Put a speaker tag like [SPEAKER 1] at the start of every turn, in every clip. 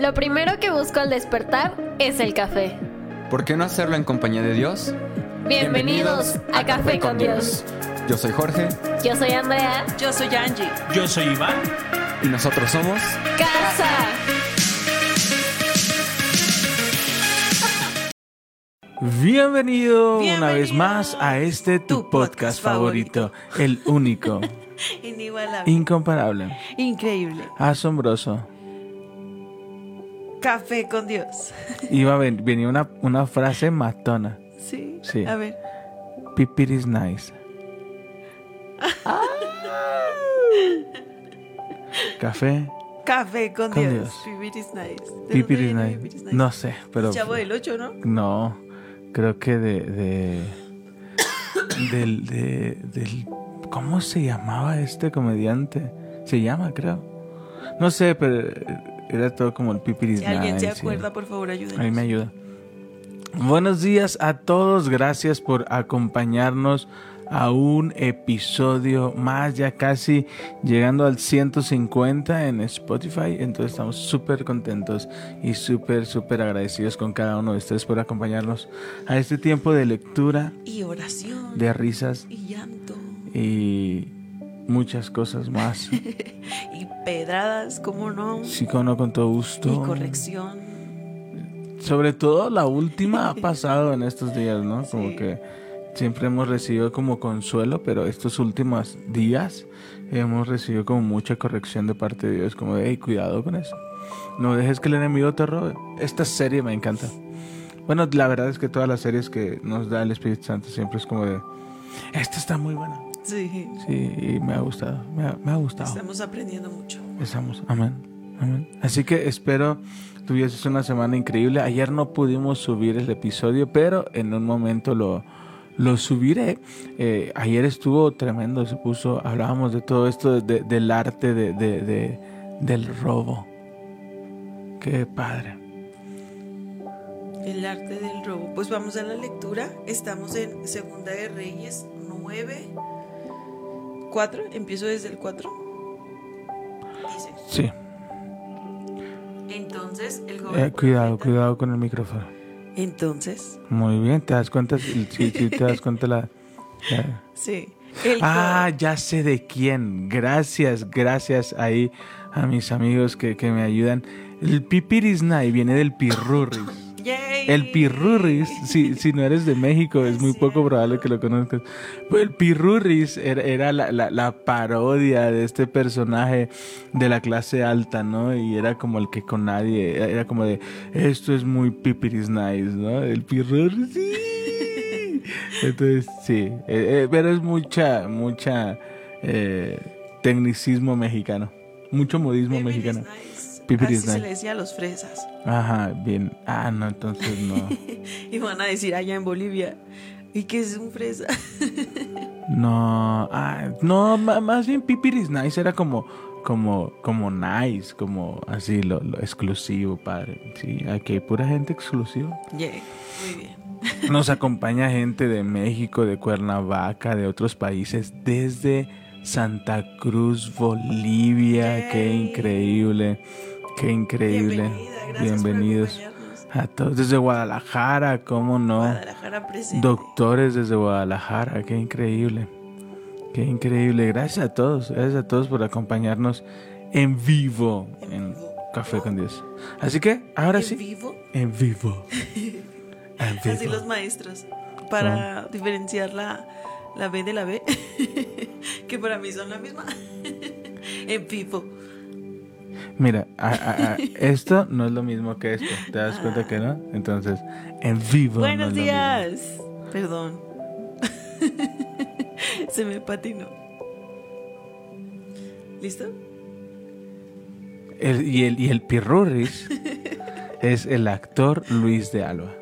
[SPEAKER 1] Lo primero que busco al despertar es el café.
[SPEAKER 2] ¿Por qué no hacerlo en compañía de Dios?
[SPEAKER 1] Bienvenidos, a, Café con Dios.
[SPEAKER 2] Yo soy Jorge
[SPEAKER 1] Yo soy Andrea.
[SPEAKER 3] Yo soy Angie.
[SPEAKER 4] Yo soy Iván.
[SPEAKER 2] y nosotros somos
[SPEAKER 1] Casa.
[SPEAKER 4] Bienvenido, una vez más a este tu,
[SPEAKER 3] Tu
[SPEAKER 4] podcast,
[SPEAKER 3] podcast
[SPEAKER 4] favorito, el único,
[SPEAKER 3] Inigualable.
[SPEAKER 4] incomparable,
[SPEAKER 3] Increíble.
[SPEAKER 4] asombroso.
[SPEAKER 3] Café con Dios.
[SPEAKER 4] Iba a ven- venía una, una frase matona.
[SPEAKER 3] Sí.
[SPEAKER 4] Sí.
[SPEAKER 3] A ver.
[SPEAKER 4] Pipir is nice. Café,
[SPEAKER 3] Café con,
[SPEAKER 4] Con
[SPEAKER 3] Dios.
[SPEAKER 4] Dios.
[SPEAKER 3] Pipir is nice. ¿De
[SPEAKER 4] pipir
[SPEAKER 3] dónde
[SPEAKER 4] is
[SPEAKER 3] viene
[SPEAKER 4] nice.
[SPEAKER 3] Pipir is nice?
[SPEAKER 4] No sé, pero
[SPEAKER 3] Chavo del 8, ¿no?
[SPEAKER 4] no, creo que de, de del, de, del, ¿cómo se llamaba este comediante? Se llama, creo. No sé, pero era todo como el pipir is
[SPEAKER 3] Si alguien se
[SPEAKER 4] nice
[SPEAKER 3] acuerda, por favor, ayúdenos.
[SPEAKER 4] Ahí me ayuda. Buenos días a todos, gracias por acompañarnos a un episodio más, ya casi llegando al 150 en Spotify, entonces estamos súper contentos y súper, súper agradecidos con cada uno de ustedes por acompañarnos a este tiempo de lectura,
[SPEAKER 3] Y oración.
[SPEAKER 4] de risas
[SPEAKER 3] Y llanto.
[SPEAKER 4] y muchas cosas más.
[SPEAKER 3] Y pedradas, ¿cómo no?
[SPEAKER 4] Sí, con, no, con todo gusto.
[SPEAKER 3] Y corrección.
[SPEAKER 4] Sobre todo la última ha pasado en estos días, ¿no? Como
[SPEAKER 3] Sí.
[SPEAKER 4] que siempre hemos recibido como consuelo, pero estos últimos días hemos recibido como mucha corrección de parte de Dios, como de, hey, cuidado con eso. No dejes que el enemigo te robe. Esta serie me encanta. Bueno, la verdad es que todas las series que nos da el Espíritu Santo siempre es como de, esta está muy buena.
[SPEAKER 3] Sí.
[SPEAKER 4] Sí, y me ha gustado, me ha, me ha gustado.
[SPEAKER 3] Estamos aprendiendo mucho.
[SPEAKER 4] Estamos, amén, amén. Así que espero tuvieses una semana increíble. Ayer no pudimos subir el episodio, pero en un momento lo, lo subiré. Eh, ayer estuvo tremendo, se puso, hablábamos de todo esto, de- del arte de, de- de- del robo. Qué padre.
[SPEAKER 3] El arte del robo. Pues vamos a la lectura. Estamos en Segunda de Reyes 9. 4. Empiezo desde el 4. Dice.
[SPEAKER 4] Sí,
[SPEAKER 3] Entonces el joven.
[SPEAKER 4] Eh, cuidado,
[SPEAKER 3] profeta-
[SPEAKER 4] cuidado con el micrófono.
[SPEAKER 3] Entonces,
[SPEAKER 4] Muy bien, te das cuenta, sí, sí, te das cuenta la... la-
[SPEAKER 3] sí. El
[SPEAKER 4] Ah,
[SPEAKER 3] joven-
[SPEAKER 4] ya sé de quién. Gracias, gracias ahí a mis amigos que, que me ayudan. El pipirisnay viene del pirurris. El pirurris, si, si no eres de México, es muy poco probable que lo conozcas. Pues el pirurris era, era la, la- la parodia de este personaje de la clase alta, ¿no? Y era como el que con nadie, era como de, esto es muy pipiris nice, ¿no? El pirurris, sí. Entonces, sí, eh, eh, pero es mucha, mucha eh, tecnicismo mexicano, mucho modismo mexicano.
[SPEAKER 3] nice.
[SPEAKER 4] Pipiris
[SPEAKER 3] Así se le decía a los fresas.
[SPEAKER 4] Ajá, bien. Ah, no, entonces no.
[SPEAKER 3] Y van a decir allá en Bolivia. ¿Y qué es un fresa?
[SPEAKER 4] No, ah, no, más bien Pipiris Nice era como, como, como nice, como así, lo, lo exclusivo, padre. Sí, aquí hay pura gente exclusiva.
[SPEAKER 3] Yay. Muy bien.
[SPEAKER 4] Nos acompaña gente de México, de Cuernavaca, de otros países, desde Santa Cruz, Bolivia. Qué increíble, qué increíble. Bienvenidos a todos desde Guadalajara, ¿cómo no?
[SPEAKER 3] Guadalajara presente.
[SPEAKER 4] Doctores desde Guadalajara, qué increíble. Qué increíble. Gracias a todos, gracias a todos por acompañarnos en vivo
[SPEAKER 3] En
[SPEAKER 4] en
[SPEAKER 3] vivo.
[SPEAKER 4] Café con Dios. Así que, ahora
[SPEAKER 3] ¿En
[SPEAKER 4] sí,
[SPEAKER 3] vivo?
[SPEAKER 4] en vivo. En
[SPEAKER 3] Así
[SPEAKER 4] vivo.
[SPEAKER 3] los maestros. Para diferenciar la, la B de la B. que para mí son la misma. en vivo.
[SPEAKER 4] Mira, a- a- a- esto no es lo mismo que esto. ¿Te das cuenta que no? Entonces, en vivo. no
[SPEAKER 3] Buenos días. Perdón. Se me patinó. ¿Listo?
[SPEAKER 4] El- y, el, y el Pirurris es el actor Luis de Alba.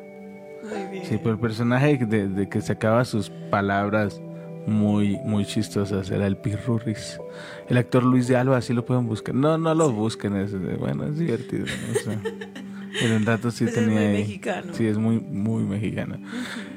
[SPEAKER 3] Muy bien.
[SPEAKER 4] Sí, por el personaje de, de que sacaba sus palabras muy, muy chistosas era el Pirurris. El actor Luis de Alba, así lo pueden buscar. No, no lo busquen, es, bueno, es divertido. ¿no? O sea, pero un rato sí
[SPEAKER 3] Pues es
[SPEAKER 4] tenía
[SPEAKER 3] muy
[SPEAKER 4] ahí-
[SPEAKER 3] mexicano.
[SPEAKER 4] Sí, es muy, muy mexicano.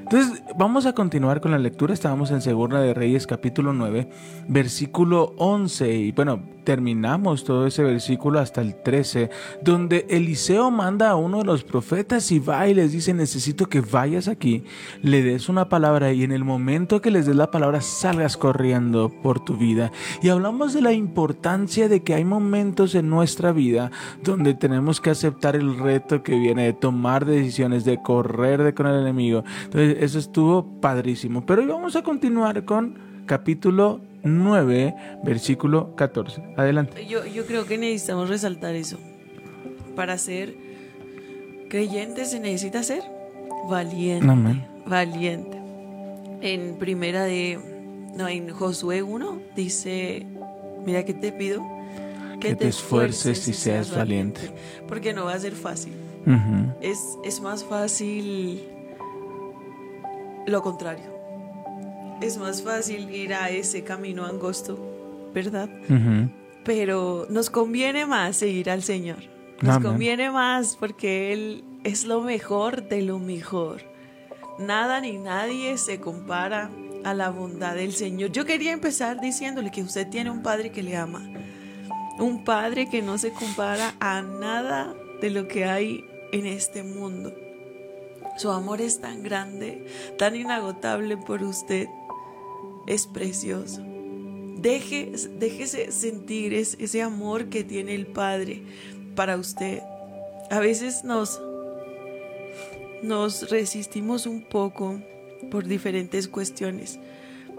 [SPEAKER 4] Entonces, vamos a continuar con la lectura. Estábamos en Segunda de Reyes, capítulo 9, versículo 11. Y bueno, terminamos todo ese versículo hasta el 13, donde Eliseo manda a uno de los profetas y va y les dice, necesito que vayas aquí, le des una palabra y en el momento que les des la palabra salgas corriendo por tu vida. Y hablamos de la importancia de que hay momentos en nuestra vida donde tenemos que aceptar el reto que viene de tomar decisiones, de correr de con el enemigo. Entonces, eso estuvo padrísimo. Pero hoy vamos a continuar con capítulo 9, versículo 14. Adelante.
[SPEAKER 3] Yo, yo creo que necesitamos resaltar eso. Para ser creyente se necesita ser valiente.
[SPEAKER 4] Amén.
[SPEAKER 3] Valiente. En primera de. No, en Josué 1 dice: Mira que te pido
[SPEAKER 4] Que te esfuerces y seas valiente.
[SPEAKER 3] Porque no va a ser fácil. Es, es más fácil lo contrario. Es más fácil ir a ese camino angosto, ¿verdad? Pero nos conviene más seguir al Señor. Nos
[SPEAKER 4] Amén.
[SPEAKER 3] conviene más porque Él es lo mejor de lo mejor. Nada ni nadie se compara a la bondad del Señor. Yo quería empezar diciéndole que usted tiene un Padre que le ama. Un Padre que no se compara a nada de lo que hay en este mundo. Su amor es tan grande, tan inagotable por usted. Es precioso. Deje, déjese sentir es- ese amor que tiene el Padre para usted. A veces nos, nos resistimos un poco por diferentes cuestiones,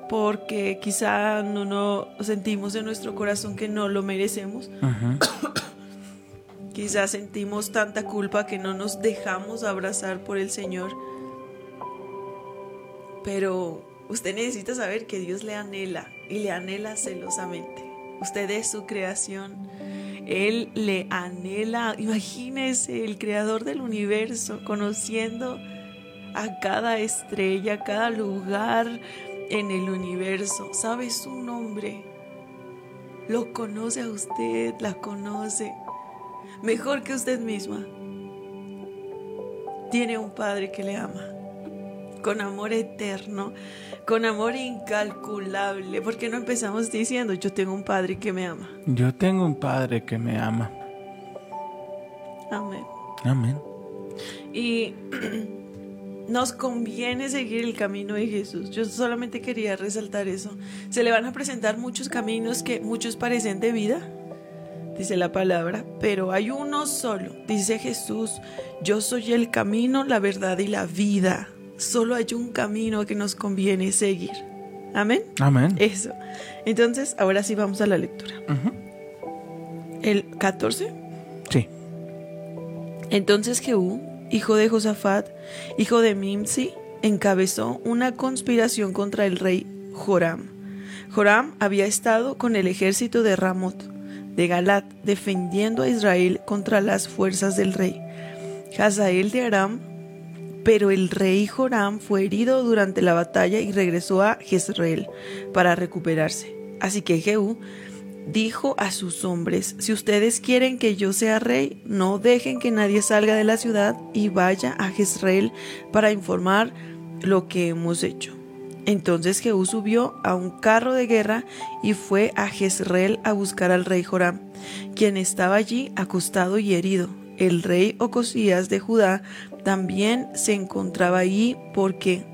[SPEAKER 3] porque quizá no, no sentimos en nuestro corazón que no lo merecemos.
[SPEAKER 4] Ujú.
[SPEAKER 3] Quizás sentimos tanta culpa que no nos dejamos abrazar por el Señor. Pero usted necesita saber que Dios le anhela y le anhela celosamente. Usted es su creación. Él le anhela. Imagínese el creador del universo conociendo a cada estrella, a cada lugar en el universo. Sabe su nombre. Lo conoce a usted, la conoce mejor que usted misma. Tiene un padre que le ama, con amor eterno, con amor incalculable. ¿Por qué no empezamos diciendo, yo tengo un padre que me ama?
[SPEAKER 4] Yo tengo un Padre que me ama.
[SPEAKER 3] Amén.
[SPEAKER 4] Amén.
[SPEAKER 3] Y nos conviene seguir el camino de Jesús. Yo solamente quería resaltar eso. Se le van a presentar muchos caminos que muchos parecen de vida, dice la palabra, pero hay uno solo, dice Jesús, yo soy el camino, la verdad y la vida. Solo hay un camino que nos conviene seguir. Amén.
[SPEAKER 4] Amén.
[SPEAKER 3] Eso. Entonces, ahora sí vamos a la lectura. El 14.
[SPEAKER 4] Sí.
[SPEAKER 3] Entonces Jehú, hijo de Josafat, hijo de Mimsi, encabezó una conspiración contra el rey Joram. Joram había estado con el ejército de Ramot, de Galat, defendiendo a Israel contra las fuerzas del rey Hazael de Aram. Pero el rey Joram fue herido durante la batalla y regresó a Jezreel para recuperarse. Así que Jehú dijo a sus hombres, si ustedes quieren que yo sea rey, no dejen que nadie salga de la ciudad y vaya a Jezreel para informar lo que hemos hecho. Entonces Jehú subió a un carro de guerra y fue a Jezreel a buscar al rey Joram, quien estaba allí acostado y herido. El rey Ocosías de Judá también se encontraba allí porque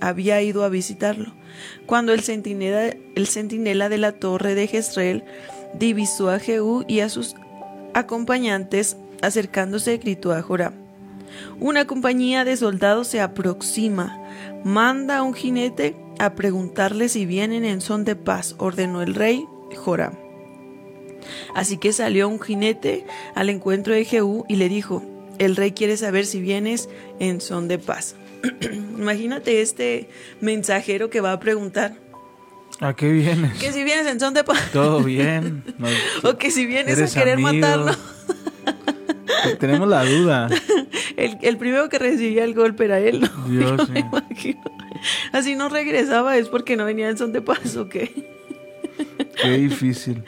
[SPEAKER 3] había ido a visitarlo. Cuando el centinela, el centinela de la torre de Jezreel divisó a Jehú y a sus acompañantes, acercándose gritó a Joram. Una compañía de soldados se aproxima. Manda a un jinete a preguntarle si vienen en son de paz, ordenó el rey Joram. Así que salió un jinete al encuentro de Jehú y le dijo, el rey quiere saber si vienes en son de paz. Imagínate este mensajero que va a preguntar
[SPEAKER 4] ¿A qué vienes?
[SPEAKER 3] que si vienes en son de paz
[SPEAKER 4] Todo bien.
[SPEAKER 3] O que si vienes a querer
[SPEAKER 4] amigo.
[SPEAKER 3] matarlo.
[SPEAKER 4] Tenemos la duda.
[SPEAKER 3] El, el primero que recibía el golpe era él, ¿no?
[SPEAKER 4] Dios,
[SPEAKER 3] Yo
[SPEAKER 4] sí.
[SPEAKER 3] me imagino. Así no regresaba, es porque no venía en son de paz o qué.
[SPEAKER 4] Qué difícil.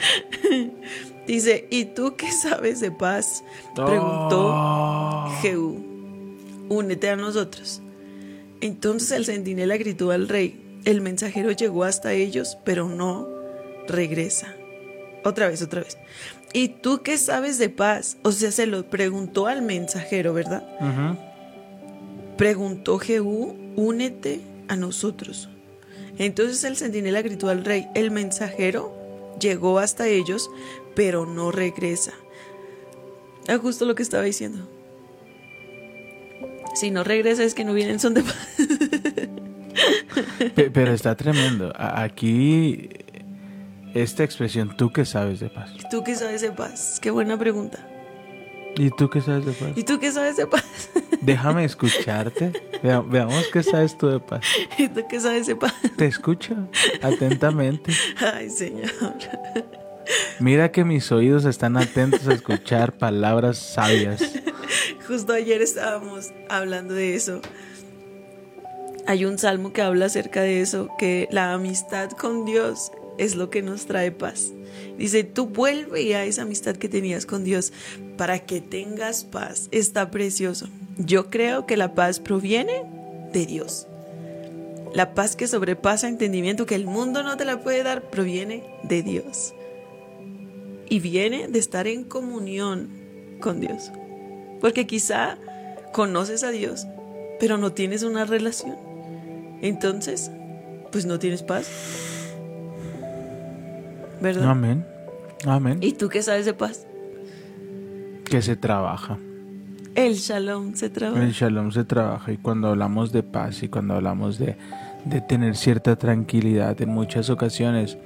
[SPEAKER 3] Dice, ¿y tú qué sabes de paz? Preguntó
[SPEAKER 4] Oh.
[SPEAKER 3] Jehú. Únete a nosotros. Entonces el centinela gritó al rey. El mensajero llegó hasta ellos, pero no regresa. otra vez, otra vez. ¿Y tú qué sabes de paz? O sea, se lo preguntó al mensajero, ¿verdad? Preguntó Jehú, únete a nosotros. Entonces el centinela gritó al rey, el mensajero llegó hasta ellos, pero no regresa. Es justo lo que estaba diciendo. Si no regresa es que no vienen son de paz.
[SPEAKER 4] Pe- Pero está tremendo. Aquí, esta expresión, ¿tú qué sabes de paz?
[SPEAKER 3] ¿Y tú qué sabes de paz? Qué buena pregunta.
[SPEAKER 4] ¿Y tú qué sabes de paz?
[SPEAKER 3] ¿Y tú qué sabes de paz?
[SPEAKER 4] Déjame escucharte. Vea- veamos qué sabes tú de paz.
[SPEAKER 3] ¿Y tú qué sabes de paz?
[SPEAKER 4] Te escucho atentamente.
[SPEAKER 3] Ay, Señor.
[SPEAKER 4] Mira que mis oídos están atentos a escuchar palabras sabias.
[SPEAKER 3] Justo ayer estábamos hablando de eso. Hay un salmo que habla acerca de eso, que la amistad con Dios es lo que nos trae paz. Dice, tú vuelve a esa amistad que tenías con Dios para que tengas paz. Está precioso. Yo creo que la paz proviene de Dios. La paz que sobrepasa entendimiento, que el mundo no te la puede dar, proviene de Dios. Y viene de estar en comunión con Dios. Porque quizá conoces a Dios, pero no tienes una relación. Entonces, pues no tienes paz. ¿Verdad?
[SPEAKER 4] Amén. Amén.
[SPEAKER 3] ¿Y tú qué sabes de paz?
[SPEAKER 4] Que se trabaja.
[SPEAKER 3] El shalom se trabaja.
[SPEAKER 4] El shalom se trabaja y cuando hablamos de paz y cuando hablamos de, de tener cierta tranquilidad en muchas ocasiones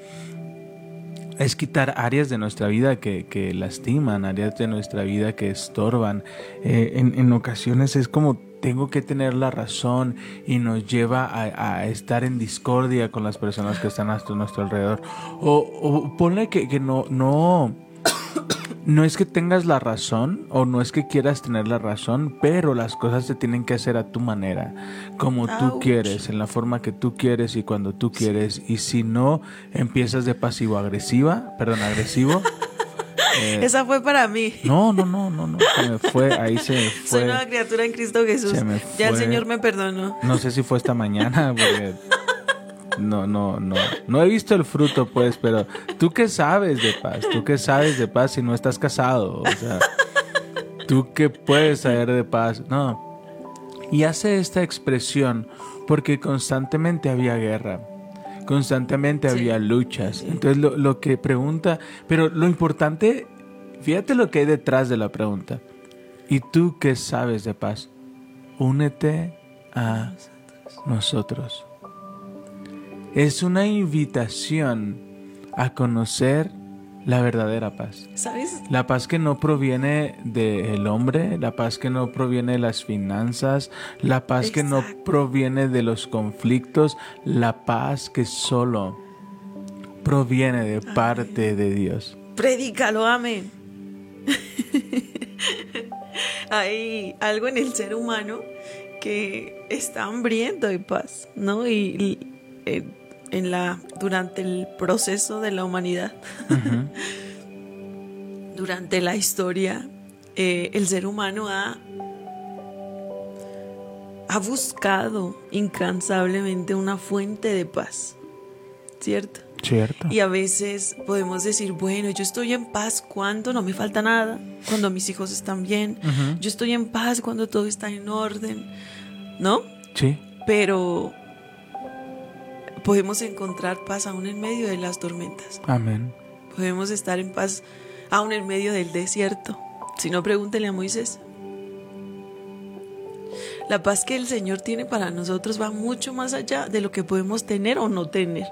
[SPEAKER 4] es quitar áreas de nuestra vida que, que lastiman, áreas de nuestra vida que estorban. Eh, en, en ocasiones es como tengo que tener la razón y nos lleva a, a estar en discordia con las personas que están a nuestro alrededor. O, o ponle que, que no, no, no es que tengas la razón o no es que quieras tener la razón, pero las cosas se tienen que hacer a tu manera, como tú quieres, en la forma que tú quieres y cuando tú quieres. Y si no empiezas de pasivo agresiva, perdón, agresivo. eh,
[SPEAKER 3] Esa fue para mí.
[SPEAKER 4] no, no, no, no, no, se me fue, ahí se me
[SPEAKER 3] Soy
[SPEAKER 4] fue.
[SPEAKER 3] nueva criatura en Cristo Jesús. Ya el
[SPEAKER 4] fue.
[SPEAKER 3] Señor me perdonó.
[SPEAKER 4] No sé si fue esta mañana, porque no, no, no, no he visto el fruto, pues, pero tú qué sabes de paz, tú qué sabes de paz si no estás casado, o sea, tú qué puedes saber de paz, no. Y hace esta expresión porque constantemente había guerra. Constantemente
[SPEAKER 3] Sí.
[SPEAKER 4] había luchas. Entonces lo, lo que pregunta, pero lo importante, fíjate lo que hay detrás de la pregunta. ¿Y tú qué sabes de paz? Únete a nosotros. Es una invitación a conocer la verdadera paz.
[SPEAKER 3] ¿Sabes?
[SPEAKER 4] La paz que no proviene del hombre, la paz que no proviene de las finanzas, la paz que no proviene de los conflictos, la paz que solo proviene de parte de Dios.
[SPEAKER 3] Predícalo, amén. Hay algo en el ser humano que está hambriento de paz, ¿no? Y, y, eh, en la durante el proceso de la humanidad, durante la historia, eh, el ser humano ha ha buscado incansablemente una fuente de paz, ¿cierto?
[SPEAKER 4] ¿Cierto?
[SPEAKER 3] Y a veces podemos decir, bueno, yo estoy en paz cuando no me falta nada, cuando mis hijos están bien, yo estoy en paz cuando todo está en orden, ¿no?
[SPEAKER 4] Sí.
[SPEAKER 3] Pero podemos encontrar paz aún en medio de las tormentas,
[SPEAKER 4] Amén.
[SPEAKER 3] podemos estar en paz aún en medio del desierto. Si no, pregúntele a Moisés. La paz que el Señor tiene para nosotros va mucho más allá de lo que podemos tener o no tener.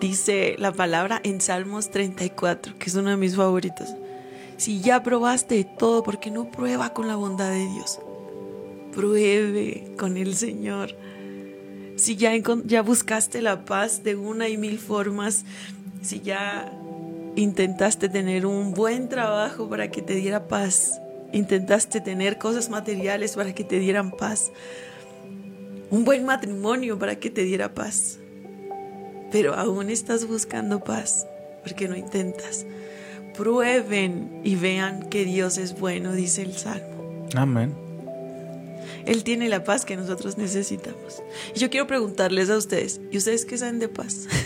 [SPEAKER 3] Dice la palabra en Salmos 34, que es uno de mis favoritos. Si ya probaste todo, ¿por qué no prueba con la bondad de Dios? Pruebe con el Señor. Si ya, ya buscaste la paz de una y mil formas, si ya intentaste tener un buen trabajo para que te diera paz, intentaste tener cosas materiales para que te dieran paz, un buen matrimonio para que te diera paz, pero aún estás buscando paz porque no intentas. Prueben y vean que Dios es bueno, dice el Salmo.
[SPEAKER 4] Amén.
[SPEAKER 3] Él tiene la paz que nosotros necesitamos. Y yo quiero preguntarles a ustedes, ¿y ustedes qué saben de paz?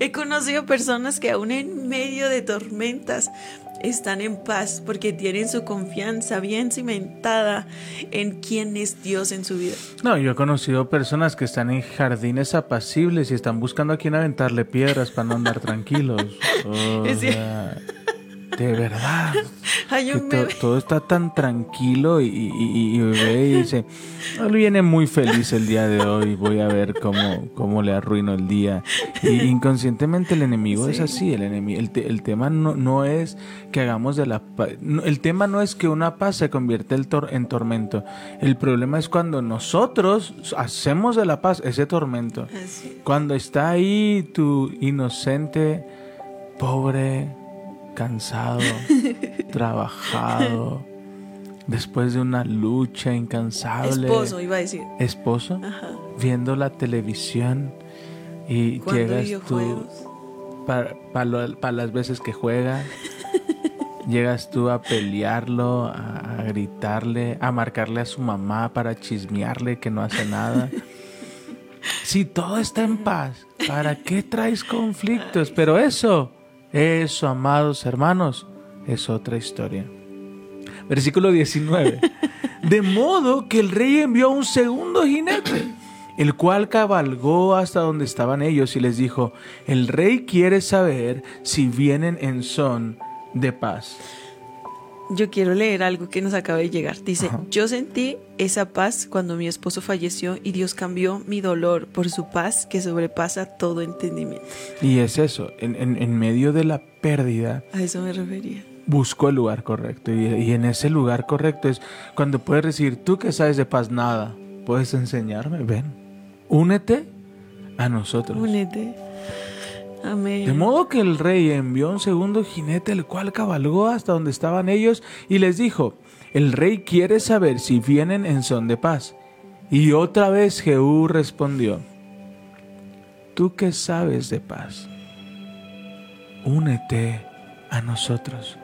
[SPEAKER 3] He conocido personas que aún en medio de tormentas están en paz porque tienen su confianza bien cimentada en quién es Dios en su vida.
[SPEAKER 4] No, yo he conocido personas que están en jardines apacibles y están buscando a quien aventarle piedras para no andar tranquilos. O sea, de verdad.
[SPEAKER 3] Hay
[SPEAKER 4] to- todo está tan tranquilo y, y- dice, él viene muy feliz el día de hoy, voy a ver cómo, cómo le arruino el día. Y inconscientemente el enemigo es
[SPEAKER 3] Sí.
[SPEAKER 4] así, el, enemi- el, te- el tema no, no es que hagamos de la paz, el tema no es que una paz se el tor- en tormento, el problema es cuando nosotros hacemos de la paz ese tormento.
[SPEAKER 3] Así.
[SPEAKER 4] Cuando está ahí tu inocente, pobre, cansado, trabajado, después de una lucha incansable.
[SPEAKER 3] Esposo, iba a decir.
[SPEAKER 4] Esposo,
[SPEAKER 3] Ajá.
[SPEAKER 4] viendo la televisión y llegas tú para las veces que juega. Llegas tú a pelearlo, a, a gritarle, a marcarle a su mamá para chismearle que no hace nada. Si todo está en paz, ¿para qué traes conflictos? Pero eso, eso, amados hermanos, es otra historia. Versículo 19. De modo que el rey envió un segundo jinete, el cual cabalgó hasta donde estaban ellos y les dijo, el rey quiere saber si vienen en son de paz.
[SPEAKER 3] Yo quiero leer algo que nos acaba de llegar. Dice,
[SPEAKER 4] Ajá.
[SPEAKER 3] yo sentí esa paz cuando mi esposo falleció y Dios cambió mi dolor por su paz que sobrepasa todo entendimiento.
[SPEAKER 4] Y es eso, en, en- en medio de la pérdida,
[SPEAKER 3] A eso me refería.
[SPEAKER 4] buscó el lugar correcto. Y, y en ese lugar correcto es cuando puedes decir, tú que sabes de paz nada, puedes enseñarme, ven, únete a nosotros.
[SPEAKER 3] Únete. Amén.
[SPEAKER 4] De modo que el rey envió un segundo jinete, el cual cabalgó hasta donde estaban ellos y les dijo, el rey quiere saber si vienen en son de paz. Y otra vez Jehú respondió, tú que sabes de paz, únete a nosotros.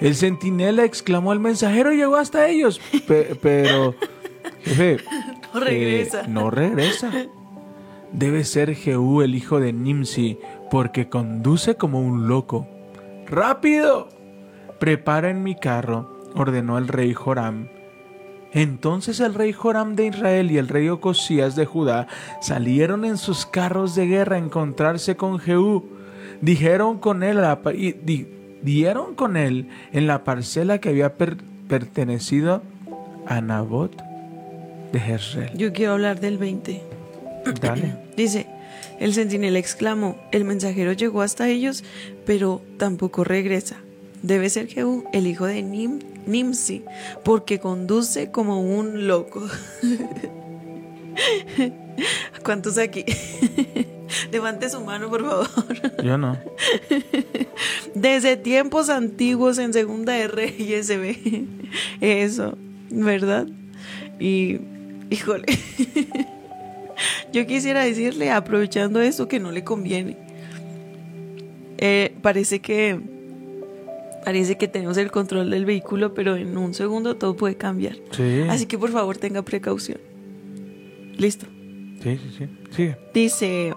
[SPEAKER 4] El centinela exclamó, el mensajero llegó hasta ellos, pe- pero, jefe,
[SPEAKER 3] No regresa.
[SPEAKER 4] eh, no regresa. Debe ser Jehú el hijo de Nimsi, porque conduce como un loco. ¡Rápido! Preparen mi carro, ordenó el rey Joram. Entonces el rey Joram de Israel y el rey Ocosías de Judá salieron en sus carros de guerra a encontrarse con Jehú. Dijeron con él la dieron con él en la parcela que había per- pertenecido a Nabot de Jezreel.
[SPEAKER 3] Yo quiero hablar del 20.
[SPEAKER 4] Dale.
[SPEAKER 3] Dice, el centinela exclamó, el mensajero llegó hasta ellos, pero tampoco regresa. Debe ser Jehú, el hijo de Nim- Nimsi, porque conduce como un loco. ¿Cuántos aquí? Levante su mano, por favor.
[SPEAKER 4] Yo no.
[SPEAKER 3] Desde tiempos antiguos en Segunda de Reyes se ve eso, ¿verdad? Y, híjole, yo quisiera decirle, aprovechando eso, que no le conviene. Eh, parece que, parece que tenemos el control del vehículo, pero en un segundo todo puede cambiar.
[SPEAKER 4] Sí.
[SPEAKER 3] Así que por favor tenga precaución. Listo.
[SPEAKER 4] Sí, sí, sí. Sigue.
[SPEAKER 3] Dice,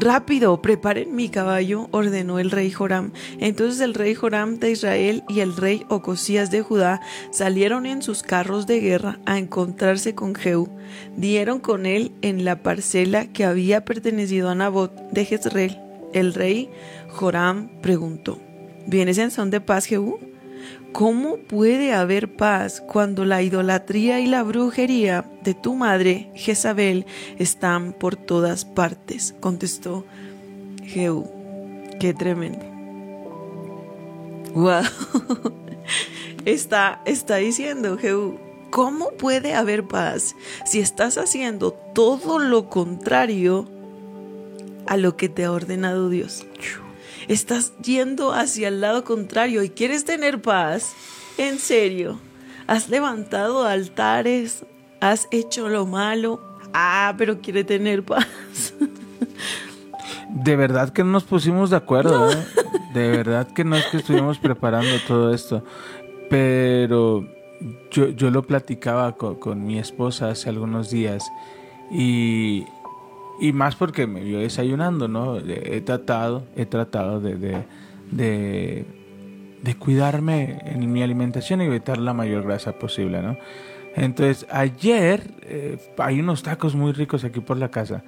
[SPEAKER 3] rápido, preparen mi caballo, ordenó el rey Joram. Entonces el rey Joram de Israel y el rey Ocosías de Judá salieron en sus carros de guerra a encontrarse con Jehú. Dieron con él en la parcela que había pertenecido a Nabot de Jezreel. El rey Joram preguntó, ¿vienes en son de paz, Jehú? ¿Cómo puede haber paz cuando la idolatría y la brujería de tu madre, Jezabel, están por todas partes? Contestó Jehú. Qué tremendo. Wow. Está, está diciendo Jehú, ¿cómo puede haber paz si estás haciendo todo lo contrario a lo que te ha ordenado Dios? Estás yendo hacia el lado contrario y quieres tener paz. En serio, has levantado altares, has hecho lo malo. Ah, pero quiere tener paz.
[SPEAKER 4] De verdad que no nos pusimos de acuerdo, ¿eh? De verdad que no es que estuvimos preparando todo esto. Pero yo, yo lo platicaba con, con mi esposa hace algunos días y, Y más porque me vio desayunando, ¿no? He tratado, he tratado de, de, de, de cuidarme en mi alimentación y evitar la mayor grasa posible, ¿no? Entonces, ayer eh, hay unos tacos muy ricos aquí por la casa.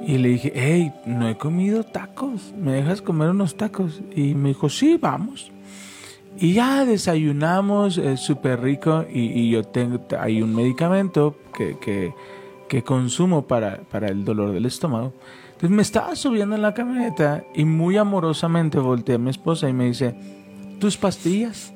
[SPEAKER 4] Y le dije, hey, no he comido tacos, ¿me dejas comer unos tacos? Y me dijo, sí, vamos. Y ya desayunamos, es súper rico y, y, yo tengo, hay un medicamento que, que, que consumo para, para, el dolor del estómago. Entonces me estaba subiendo en la camioneta y muy amorosamente volteé a mi esposa y me dice, ¿tus pastillas?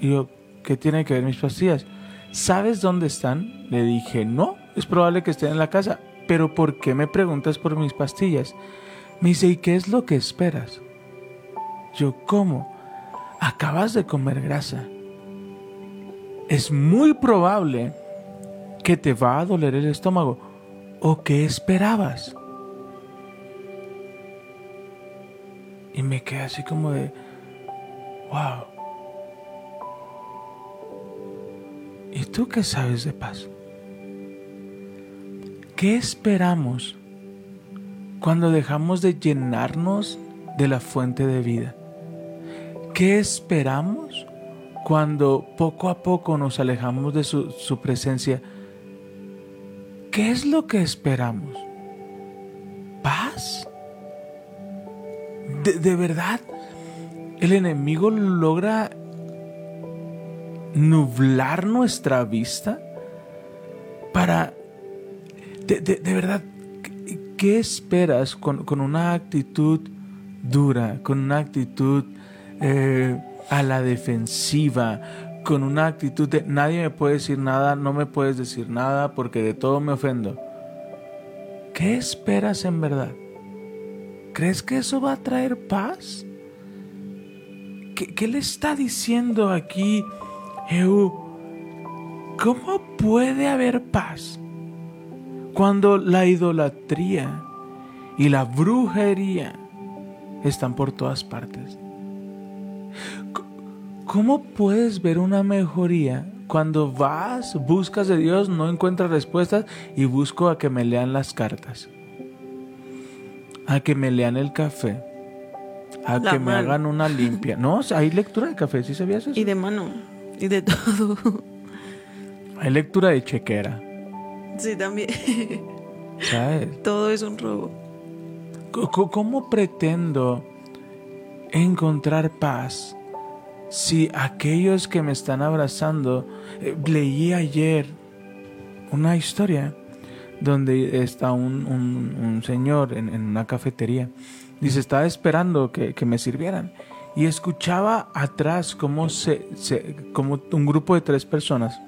[SPEAKER 4] Y yo, ¿qué tiene que ver mis pastillas? ¿Sabes dónde están? Le dije, no, es probable que estén en la casa, pero ¿por qué me preguntas por mis pastillas? Me dice, ¿y qué es lo que esperas? Yo, ¿cómo? Acabas de comer grasa. Es muy probable que te va a doler el estómago. ¿O qué esperabas? Y me quedé así como de, wow. ¿Y tú qué sabes de paz? ¿Qué esperamos cuando dejamos de llenarnos de la fuente de vida? ¿Qué esperamos cuando poco a poco nos alejamos de su, su, presencia? ¿Qué es lo que esperamos? ¿Paz? ¿De, de verdad? ¿El enemigo logra nublar nuestra vista para... De, de, de verdad, ¿qué esperas con, con, una actitud dura, con una actitud eh, a la defensiva, con una actitud de nadie me puede decir nada, no me puedes decir nada porque de todo me ofendo? ¿Qué esperas en verdad? ¿Crees que eso va a traer paz? ¿Qué, qué le está diciendo aquí Jehú, ¿cómo puede haber paz cuando la idolatría y la brujería están por todas partes? ¿Cómo puedes ver una mejoría cuando vas, buscas de Dios, no encuentras respuestas y busco a que me lean las cartas? A que me lean el café. A
[SPEAKER 3] La
[SPEAKER 4] que me hagan una limpia. No, hay lectura de café, ¿sí sabías eso?
[SPEAKER 3] Y de mano. Y de todo.
[SPEAKER 4] Hay lectura de chequera,
[SPEAKER 3] Sí, también.
[SPEAKER 4] ¿sabes?
[SPEAKER 3] todo es un robo.
[SPEAKER 4] ¿Cómo pretendo encontrar paz si aquellos que me están abrazando, eh, leí ayer una historia donde está un, un- señor en, una cafetería se estaba esperando que, que me sirvieran y escuchaba atrás como, se, se- como un grupo de tres personas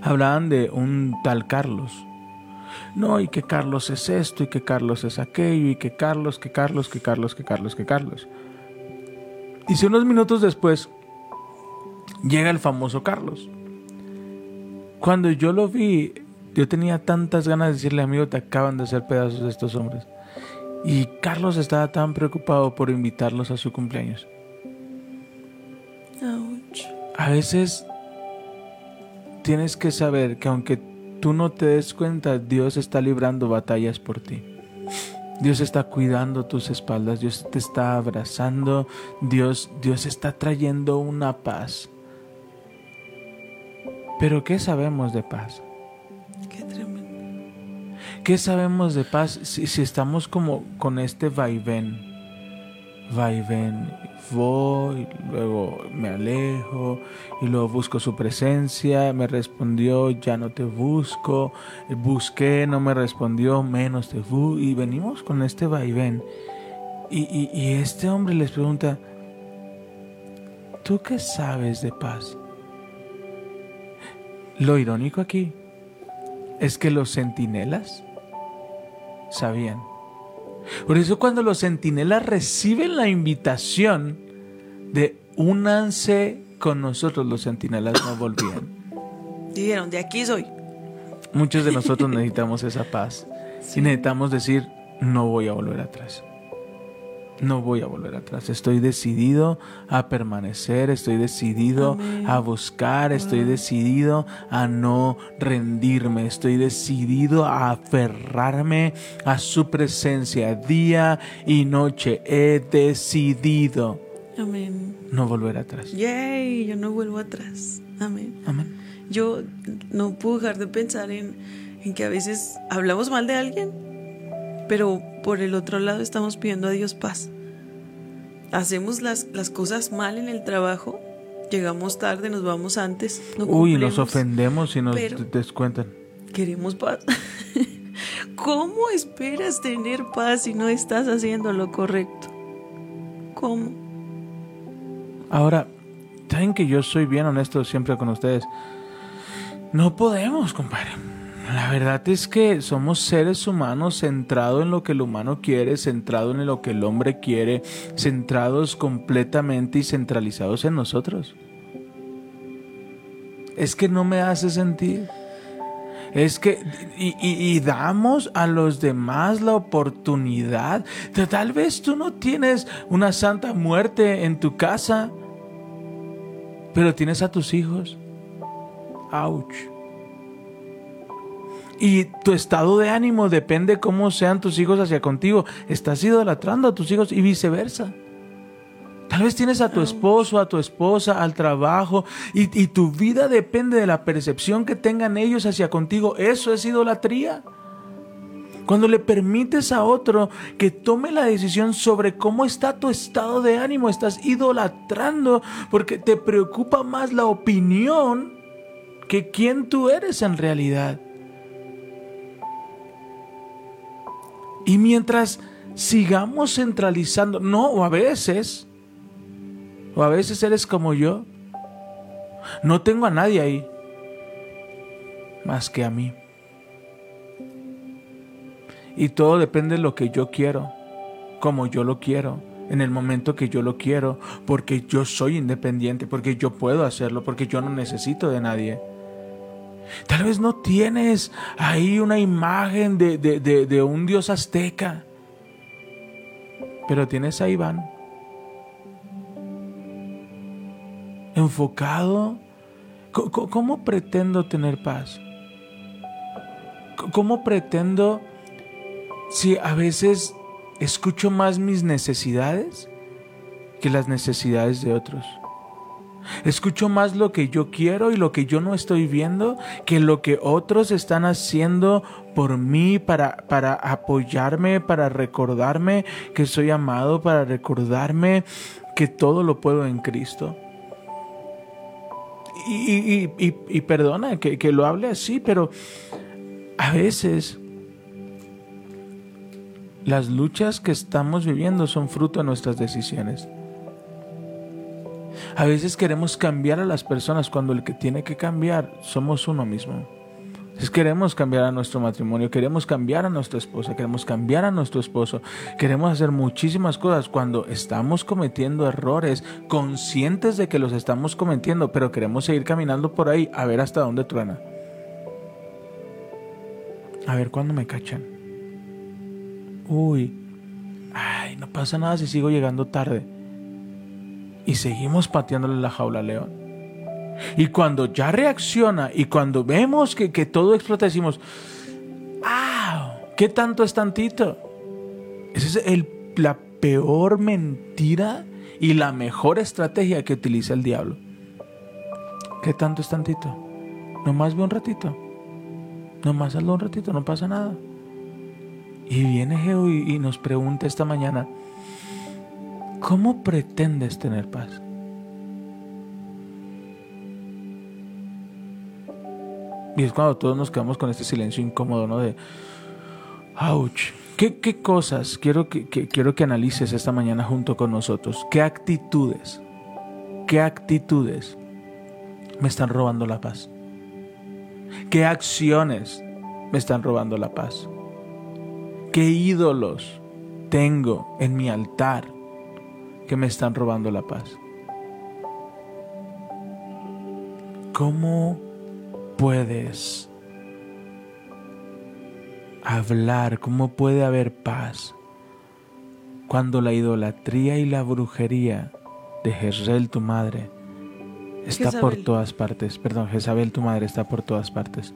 [SPEAKER 4] hablaban de un tal Carlos. No, y que Carlos es esto, y que Carlos es aquello, y que Carlos, que Carlos, que Carlos, que Carlos, que Carlos. Y si unos minutos después llega el famoso Carlos. Cuando yo lo vi, yo tenía tantas ganas de decirle, amigo, te acaban de hacer pedazos estos hombres. Y Carlos estaba tan preocupado por invitarlos a su cumpleaños.
[SPEAKER 3] Ouch.
[SPEAKER 4] A veces tienes que saber que aunque tú no te des cuenta, Dios está librando batallas por ti. Dios está cuidando tus espaldas, Dios te está abrazando, Dios, Dios está trayendo una paz. Pero ¿qué sabemos de paz?
[SPEAKER 3] Qué tremendo.
[SPEAKER 4] ¿Qué sabemos de paz si, si estamos como con este vaivén? Vaivén, voy, luego me alejo y luego busco su presencia, me respondió, ya no te busco, busqué, no me respondió, menos te busco, y venimos con este vaivén. Y, y, y este hombre les pregunta, ¿tú qué sabes de paz? Lo irónico aquí es que los centinelas sabían. Por eso cuando los centinelas reciben la invitación de únanse con nosotros, los centinelas no volvían.
[SPEAKER 3] Dijeron, de aquí soy.
[SPEAKER 4] Muchos de nosotros necesitamos esa paz y necesitamos decir, no voy a volver atrás. No voy a volver atrás. Estoy decidido a permanecer, estoy decidido
[SPEAKER 3] Amén.
[SPEAKER 4] a buscar, estoy decidido a no rendirme, estoy decidido a aferrarme a su presencia día y noche. He decidido
[SPEAKER 3] Amén.
[SPEAKER 4] no volver atrás.
[SPEAKER 3] Yay, yo no vuelvo atrás. Amén.
[SPEAKER 4] Amén.
[SPEAKER 3] Yo no puedo dejar de pensar en, en que a veces hablamos mal de alguien, pero por el otro lado estamos pidiendo a Dios paz. Hacemos las, las cosas mal en el trabajo, llegamos tarde, nos vamos antes. No
[SPEAKER 4] Uy, nos ofendemos y nos descuentan.
[SPEAKER 3] Queremos paz. ¿Cómo esperas tener paz si no estás haciendo lo correcto? ¿Cómo?
[SPEAKER 4] Ahora, saben que yo soy bien honesto siempre con ustedes. No podemos, compadre. La verdad es que somos seres humanos centrados en lo que el humano quiere, centrados en lo que el hombre quiere, centrados completamente y centralizados en nosotros. Es que no me hace sentir. Es que, y, damos a los demás la oportunidad. Tal vez tú no tienes una santa muerte en tu casa, pero tienes a tus hijos. Ouch. Y tu estado de ánimo depende cómo sean tus hijos hacia contigo. Estás idolatrando a tus hijos y viceversa. Tal vez tienes a tu esposo, a tu esposa, al trabajo, y, y tu vida depende de la percepción que tengan ellos hacia contigo. Eso es idolatría. Cuando le permites a otro que tome la decisión sobre cómo está tu estado de ánimo, estás idolatrando porque te preocupa más la opinión que quién tú eres en realidad. Y mientras sigamos centralizando, no, o a veces, o a veces eres como yo, no tengo a nadie ahí más que a mí. Y todo depende de lo que yo quiero, como yo lo quiero, en el momento que yo lo quiero, porque yo soy independiente, porque yo puedo hacerlo, porque yo no necesito de nadie. Tal vez no tienes ahí una imagen de, de- de- un dios azteca, pero tienes a Iván enfocado. Co- ¿Cómo pretendo tener paz? ¿Cómo pretendo si a veces escucho más mis necesidades que las necesidades de otros? Escucho más lo que yo quiero y lo que yo no estoy viendo que lo que otros están haciendo por mí para, para apoyarme, para recordarme que soy amado, para recordarme que todo lo puedo en Cristo. Y, y- y- perdona que, que lo hable así, pero a veces las luchas que estamos viviendo son fruto de nuestras decisiones. A veces queremos cambiar a las personas cuando el que tiene que cambiar somos uno mismo. Entonces queremos cambiar a nuestro matrimonio, queremos cambiar a nuestra esposa, queremos cambiar a nuestro esposo, queremos hacer muchísimas cosas cuando estamos cometiendo errores, conscientes de que los estamos cometiendo, pero queremos seguir caminando por ahí a ver hasta dónde truena. A ver cuándo me cachan. Uy, ay, no pasa nada si sigo llegando tarde. Y seguimos pateándole la jaula al león. Y cuando ya reacciona y cuando vemos que, que todo explota, decimos, ¡ah! ¿Qué tanto es tantito? Esa es el- la peor mentira y la mejor estrategia que utiliza el diablo. ¿Qué tanto es tantito? Nomás ve un ratito. Nomás hazlo un ratito, no pasa nada. Y viene Geo y, y nos pregunta esta mañana, ¿cómo pretendes tener paz? Y es cuando todos nos quedamos con este silencio incómodo, ¿no? De, ouch. ¿Qué, cosas quiero que, que- quiero que analices esta mañana junto con nosotros? ¿Qué actitudes, qué actitudes me están robando la paz? ¿Qué acciones me están robando la paz? ¿Qué ídolos tengo en mi altar que me están robando la paz? ¿Cómo puedes hablar? ¿Cómo puede haber paz cuando la idolatría y la brujería de Jezreel tu madre está por todas partes, perdón, Jezabel tu madre está por todas partes,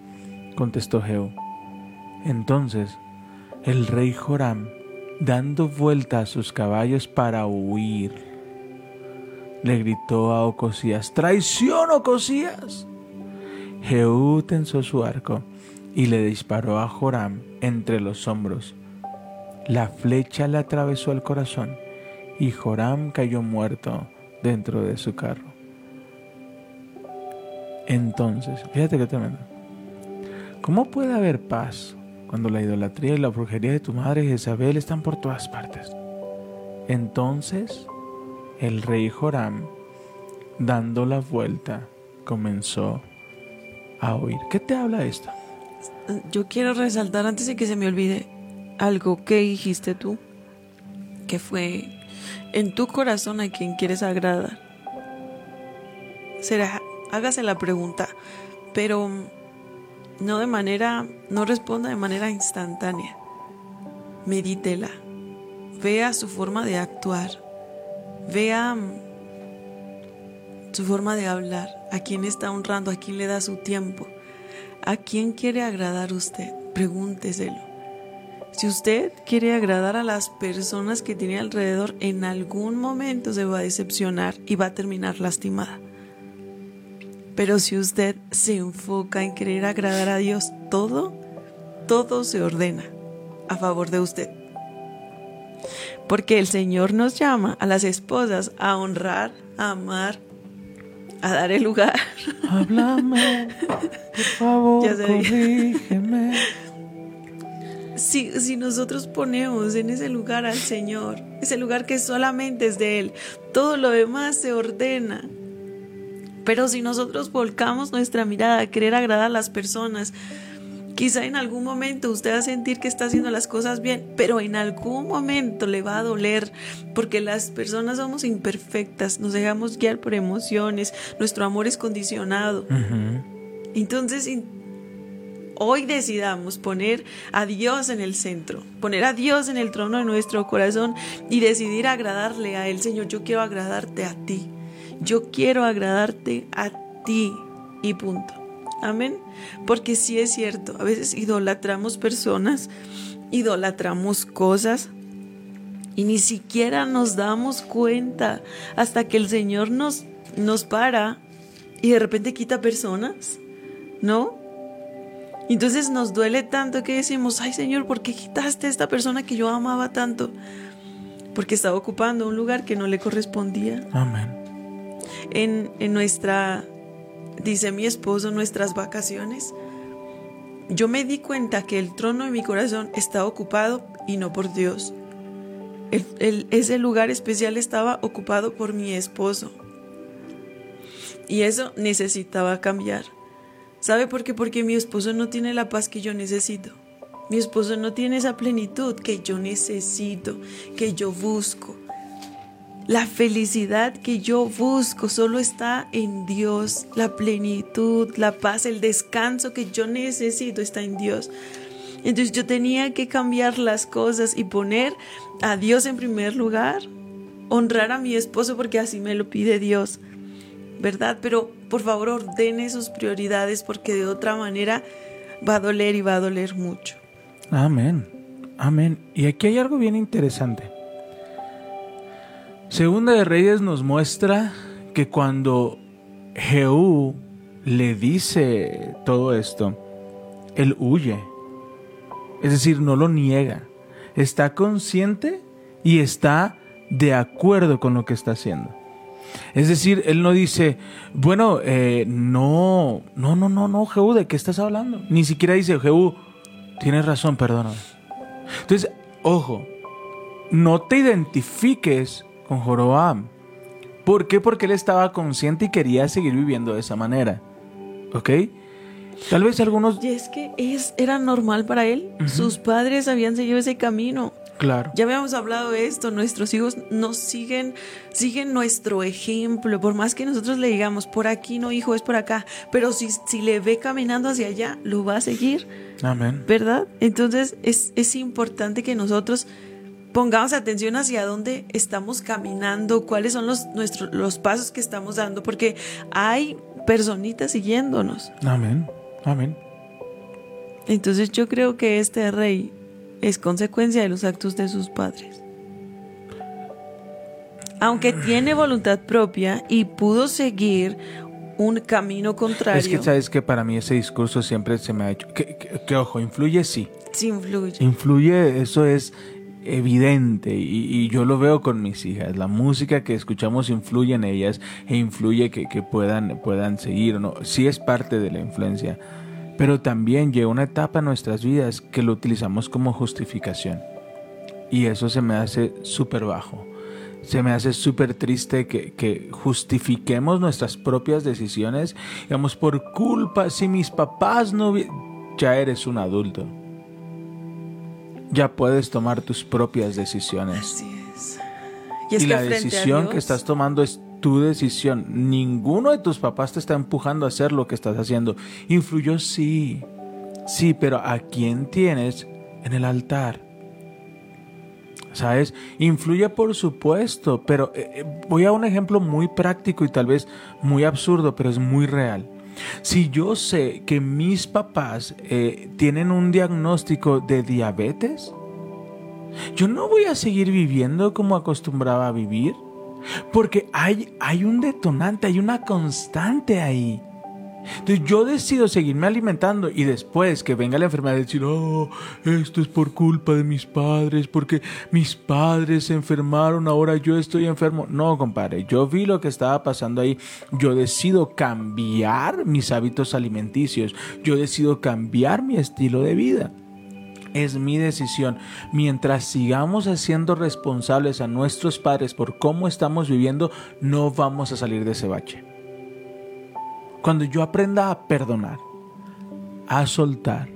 [SPEAKER 4] contestó Jehú. Entonces el rey Joram, dando vuelta a sus caballos para huir, le gritó a Ocosías, ¡Traición, Ocosías! Jehú tensó su arco y le disparó a Joram entre los hombros. La flecha le atravesó el corazón y Joram cayó muerto dentro de su carro. Entonces, fíjate qué tremendo. ¿Cómo puede haber paz cuando la idolatría y la brujería de tu madre Jezabel están por todas partes? Entonces, el rey Joram, dando la vuelta, comenzó a oír. ¿Qué te habla esto?
[SPEAKER 3] Yo quiero resaltar antes de que se me olvide algo que dijiste tú, que fue en tu corazón a quien quieres agradar. Será, hágase la pregunta, pero no de manera, no responda de manera instantánea. Medítela, vea su forma de actuar, vea su forma de hablar, a quién está honrando, a quién le da su tiempo. ¿A quién quiere agradar usted? Pregúnteselo. Si usted quiere agradar a las personas que tiene alrededor, en algún momento se va a decepcionar y va a terminar lastimada. Pero si usted se enfoca en querer agradar a Dios, todo, todo se ordena a favor de usted. Porque el Señor nos llama a las esposas a honrar, a amar, a dar el lugar.
[SPEAKER 4] Háblame, por favor,
[SPEAKER 3] Ya
[SPEAKER 4] corrígeme.
[SPEAKER 3] Si, si nosotros ponemos en ese lugar al Señor, ese lugar que solamente es de Él, todo lo demás se ordena. Pero si nosotros volcamos nuestra mirada a querer agradar a las personas, quizá en algún momento usted va a sentir que está haciendo las cosas bien, pero en algún momento le va a doler, porque las personas somos imperfectas, nos dejamos guiar por emociones, nuestro amor es condicionado. Entonces, hoy decidamos poner a Dios en el centro, poner a Dios en el trono de nuestro corazón y decidir agradarle a Él. Señor, yo quiero agradarte a ti. Yo quiero agradarte a ti. Y punto. Amén. Porque sí es cierto, a veces idolatramos personas, idolatramos cosas y ni siquiera nos damos cuenta hasta que el Señor nos, nos para y de repente quita personas, ¿no? Entonces nos duele tanto que decimos, ay Señor, ¿por qué quitaste a esta persona que yo amaba tanto? Porque estaba ocupando un lugar que no le correspondía.
[SPEAKER 4] Amén.
[SPEAKER 3] En, nuestra, dice mi esposo, nuestras vacaciones, yo me di cuenta que el trono de mi corazón estaba ocupado y no por Dios. Ese lugar especial estaba ocupado por mi esposo. Y eso necesitaba cambiar. ¿Sabe por qué? Porque mi esposo no tiene la paz que yo necesito. Mi esposo no tiene esa plenitud que yo necesito, que yo busco. La felicidad que yo busco solo está en Dios. La plenitud, la paz, el descanso que yo necesito está en Dios. Entonces yo tenía que cambiar las cosas y poner a Dios en primer lugar, honrar a mi esposo porque así me lo pide Dios, ¿verdad? Pero por favor ordene sus prioridades porque de otra manera va a doler y va a doler mucho.
[SPEAKER 4] Amén. Amén. Y aquí hay algo bien interesante. Segunda de Reyes nos muestra que cuando Jehú le dice todo esto, él huye. Es decir, no lo niega. Está consciente y está de acuerdo con lo que está haciendo. Es decir, él no dice, bueno, eh, no, no, no, no, no, Jehú, ¿de qué estás hablando? Ni siquiera dice, Jehú, tienes razón, perdóname. Entonces, ojo, no te identifiques con. ¿Por qué? Porque él estaba consciente y quería seguir viviendo de esa manera. ¿Ok? Tal vez algunos...
[SPEAKER 3] Y es que es, era normal para él. Sus padres habían seguido ese camino.
[SPEAKER 4] Claro.
[SPEAKER 3] Ya habíamos hablado de esto, nuestros hijos nos siguen, siguen nuestro ejemplo, por más que nosotros le digamos, por aquí no, hijo, es por acá, pero si, si le ve caminando hacia allá, lo va a seguir,
[SPEAKER 4] Amén.
[SPEAKER 3] ¿verdad? Entonces es, es importante que nosotros pongamos atención hacia dónde estamos caminando, cuáles son los, nuestros, los pasos que estamos dando, porque hay personitas siguiéndonos.
[SPEAKER 4] Amén, amén.
[SPEAKER 3] Entonces yo creo que este rey es consecuencia de los actos de sus padres. Aunque tiene voluntad propia y pudo seguir un camino contrario.
[SPEAKER 4] Es que sabes que para mí ese discurso siempre se me ha hecho. Que, que- que, ojo, influye sí.
[SPEAKER 3] Sí influye.
[SPEAKER 4] Influye, eso es evidente y, yo lo veo con mis hijas. La música que escuchamos influye en ellas e influye que, que puedan, puedan seguir. ¿no? Sí es parte de la influencia, pero también llega una etapa en nuestras vidas que lo utilizamos como justificación. Y eso se me hace súper bajo. Se me hace súper triste que, que justifiquemos nuestras propias decisiones. Digamos, por culpa, si mis papás no... Ya eres un adulto. Ya puedes tomar tus propias decisiones.
[SPEAKER 3] Así es.
[SPEAKER 4] Y,
[SPEAKER 3] es que
[SPEAKER 4] la decisión que estás tomando es tu decisión. Ninguno de tus papás te está empujando a hacer lo que estás haciendo. Influyó, sí. Sí, pero ¿a quién tienes en el altar? ¿Sabes? Influye por supuesto, pero eh, eh, voy a un ejemplo muy práctico y tal vez muy absurdo, pero es muy real. Si yo sé que mis papás eh, tienen un diagnóstico de diabetes, yo no voy a seguir viviendo como acostumbraba a vivir, porque hay, hay un detonante, hay una constante ahí. Entonces yo decido seguirme alimentando y después que venga la enfermedad decir, oh, esto es por culpa de mis padres, porque mis padres se enfermaron, ahora yo estoy enfermo. No, compadre, yo vi lo que estaba pasando ahí. Yo decido cambiar mis hábitos alimenticios, yo decido cambiar mi estilo de vida. Es mi decisión. Mientras sigamos haciendo responsables a nuestros padres por cómo estamos viviendo, no vamos a salir de ese bache. Cuando yo aprenda a perdonar, a soltar,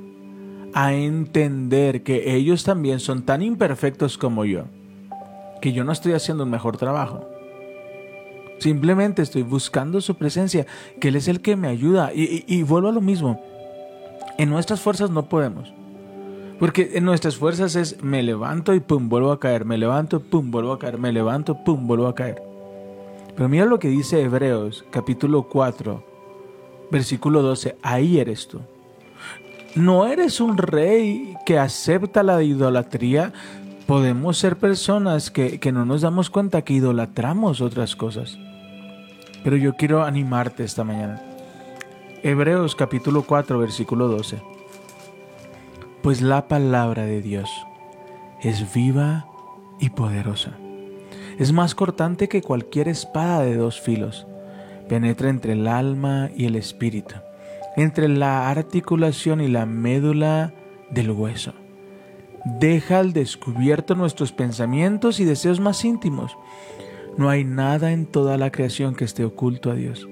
[SPEAKER 4] a entender que ellos también son tan imperfectos como yo, que yo no estoy haciendo un mejor trabajo. Simplemente estoy buscando su presencia, que Él es el que me ayuda. Y, y- vuelvo a lo mismo. En nuestras fuerzas no podemos. Porque en nuestras fuerzas es me levanto y pum, vuelvo a caer, me levanto, pum, vuelvo a caer, me levanto, pum, vuelvo a caer. Pero mira lo que dice Hebreos capítulo 4, versículo 12, ahí eres tú. No eres un rey que acepta la idolatría. Podemos ser personas que, que no nos damos cuenta que idolatramos otras cosas. Pero yo quiero animarte esta mañana. Hebreos capítulo 4, versículo 12. Pues la palabra de Dios es viva y poderosa. Es más cortante que cualquier espada de dos filos. Penetra entre el alma y el espíritu, entre la articulación y la médula del hueso. Deja al descubierto nuestros pensamientos y deseos más íntimos. No hay nada en toda la creación que esté oculto a Dios.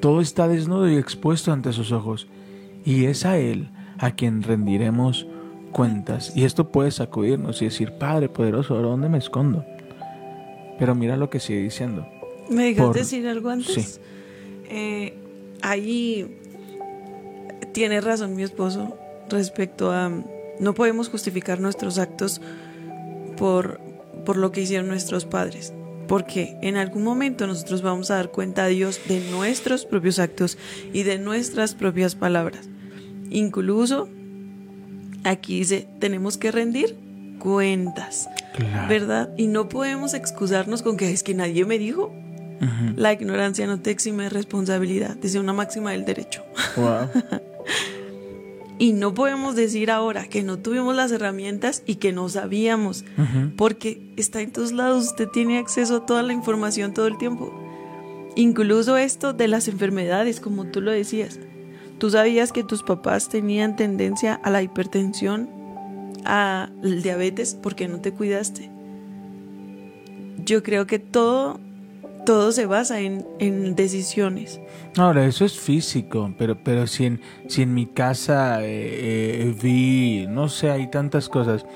[SPEAKER 4] Todo está desnudo y expuesto ante sus ojos, y es a Él a quien rendiremos cuentas. Y esto puede sacudirnos y decir, Padre poderoso, ¿ahora dónde me escondo? Pero mira lo que sigue diciendo.
[SPEAKER 3] ¿Me dejas
[SPEAKER 4] por-
[SPEAKER 3] decir algo antes?
[SPEAKER 4] Sí.
[SPEAKER 3] Eh, ahí tiene razón mi esposo respecto a no podemos justificar nuestros actos por, por lo que hicieron nuestros padres. Porque en algún momento nosotros vamos a dar cuenta a Dios de nuestros propios actos y de nuestras propias palabras. Incluso aquí dice, tenemos que rendir cuentas,
[SPEAKER 4] Claro.
[SPEAKER 3] ¿verdad? Y no podemos excusarnos con que es que nadie me dijo. La ignorancia no te exime de responsabilidad, dice una máxima del derecho.
[SPEAKER 4] Wow.
[SPEAKER 3] Y no podemos decir ahora que no tuvimos las herramientas y que no sabíamos, porque está en todos lados, usted tiene acceso a toda la información todo el tiempo. Incluso esto de las enfermedades, como tú lo decías. ¿Tú sabías que tus papás tenían tendencia a la hipertensión, al diabetes, porque no te cuidaste? Yo creo que todo, todo se basa en, en decisiones.
[SPEAKER 4] Ahora, eso es físico, pero, pero si, en, si en mi casa eh, eh, vi, no sé, hay tantas cosas,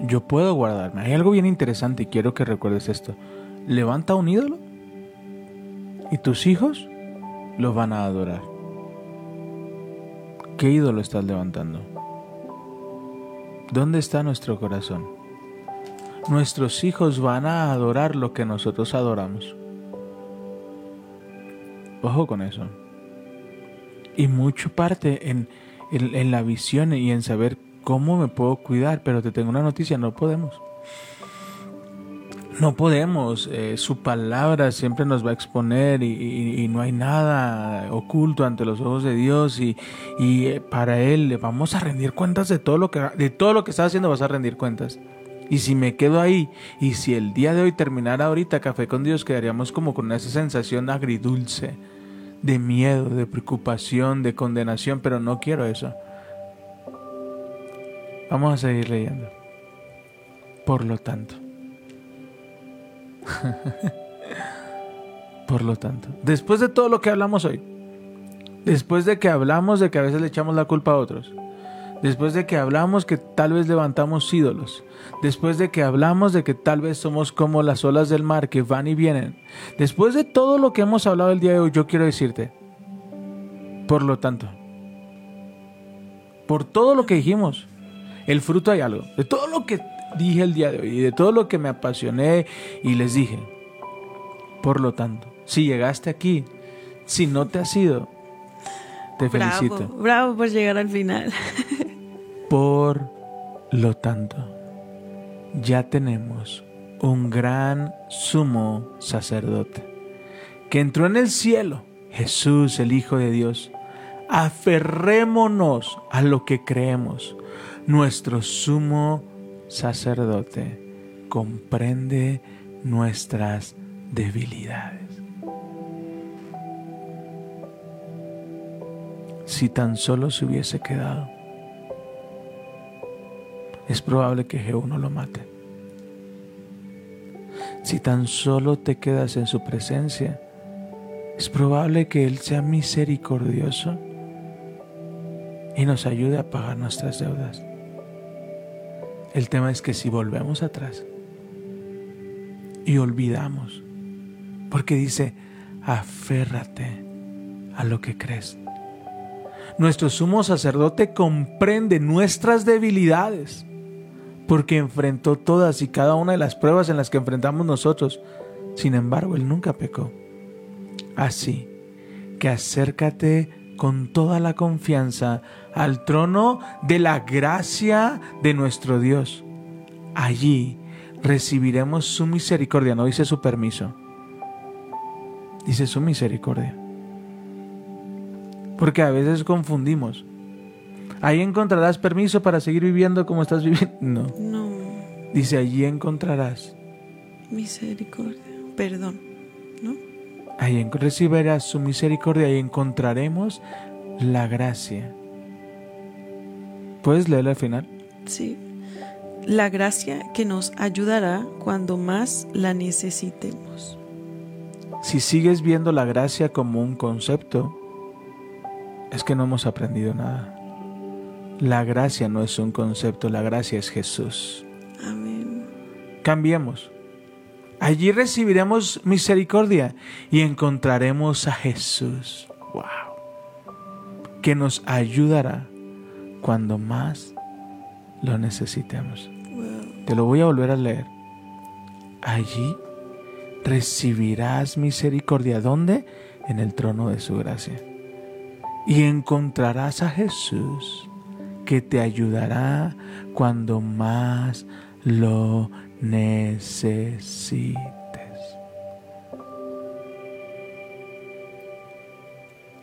[SPEAKER 4] yo puedo guardarme. Hay algo bien interesante y quiero que recuerdes esto. Levanta un ídolo y tus hijos lo van a adorar. ¿Qué ídolo estás levantando? ¿Dónde está nuestro corazón? nuestros hijos van a adorar lo que nosotros adoramos. Ojo con eso. Y mucho parte en, en, la visión y en saber cómo me puedo cuidar, pero te tengo una noticia, no podemos. No podemos, eh, su palabra siempre nos va a exponer y, no hay nada oculto ante los ojos de Dios y, y, eh, para Él le vamos a rendir cuentas de todo lo que de todo lo que estás haciendo vas a rendir cuentas. Y si me quedo ahí, y si el día de hoy terminara ahorita Café con Dios, quedaríamos como con esa sensación agridulce, de miedo, de preocupación, de condenación, pero no quiero eso. Vamos a seguir leyendo. Por lo tanto. Por lo tanto, después de todo lo que hablamos hoy, después de que hablamos de que a veces le echamos la culpa a otros, después de que hablamos que tal vez levantamos ídolos, después de que hablamos de que tal vez somos como las olas del mar que van y vienen, después de todo lo que hemos hablado el día de hoy, yo quiero decirte, por lo tanto, por todo lo que dijimos, el fruto hay algo, de todo lo que dije el día de hoy y de todo lo que me apasioné y les dije, por lo tanto, si llegaste aquí, si no te has ido, te felicito.
[SPEAKER 3] Bravo por llegar al final.
[SPEAKER 4] Por lo tanto, ya tenemos un gran sumo sacerdote que entró en el cielo, Jesús el Hijo de Dios. Aferrémonos a lo que creemos. Nuestro sumo sacerdote comprende nuestras debilidades. Si tan solo se hubiese quedado es probable que Jehú no lo mate. Si tan solo te quedas en su presencia, es probable que Él sea misericordioso y nos ayude a pagar nuestras deudas. El tema es que si volvemos atrás y olvidamos, porque dice, aférrate a lo que crees. Nuestro sumo sacerdote comprende nuestras debilidades porque enfrentó todas y cada una de las pruebas en las que enfrentamos nosotros. Sin embargo, Él nunca pecó. Así que acércate con toda la confianza al trono de la gracia de nuestro Dios. Allí recibiremos su misericordia, no dice su permiso, dice su misericordia. Porque a veces confundimos Ahí encontrarás permiso para seguir viviendo como estás viviendo. No.
[SPEAKER 3] No.
[SPEAKER 4] Dice, allí encontrarás
[SPEAKER 3] misericordia, perdón, ¿no?
[SPEAKER 4] Ahí recibirás su misericordia y encontraremos la gracia. ¿Puedes leerla al final?
[SPEAKER 3] Sí. La gracia que nos ayudará cuando más la necesitemos.
[SPEAKER 4] Si sigues viendo la gracia como un concepto, es que no hemos aprendido nada. La gracia no es un concepto, la gracia es Jesús.
[SPEAKER 3] Amén.
[SPEAKER 4] Cambiemos. Allí recibiremos misericordia y encontraremos a Jesús. Wow. Que nos ayudará cuando más lo necesitemos. Te lo voy a volver a leer. Allí recibirás misericordia. ¿Dónde? En el trono de su gracia. Y encontrarás a Jesús que te ayudará cuando más lo necesites.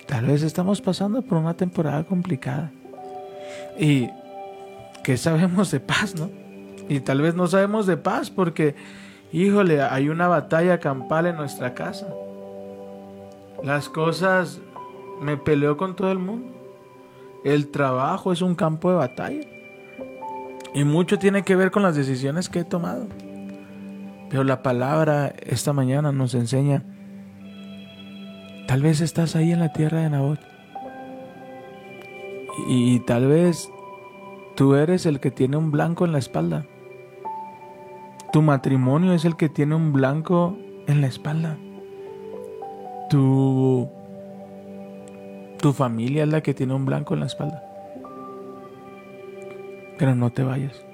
[SPEAKER 4] Tal vez estamos pasando por una temporada complicada. Y que sabemos de paz, ¿no? Y tal vez no sabemos de paz porque, híjole, hay una batalla campal en nuestra casa. Las cosas, me peleo con todo el mundo. El trabajo es un campo de batalla. Y mucho tiene que ver con las decisiones que he tomado. Pero la palabra esta mañana nos enseña, tal vez estás ahí en la tierra de Nabot. Y, tal vez tú eres el que tiene un blanco en la espalda. Tu matrimonio es el que tiene un blanco en la espalda. Tu tu familia es la que tiene un blanco en la espalda. Pero no te vayas.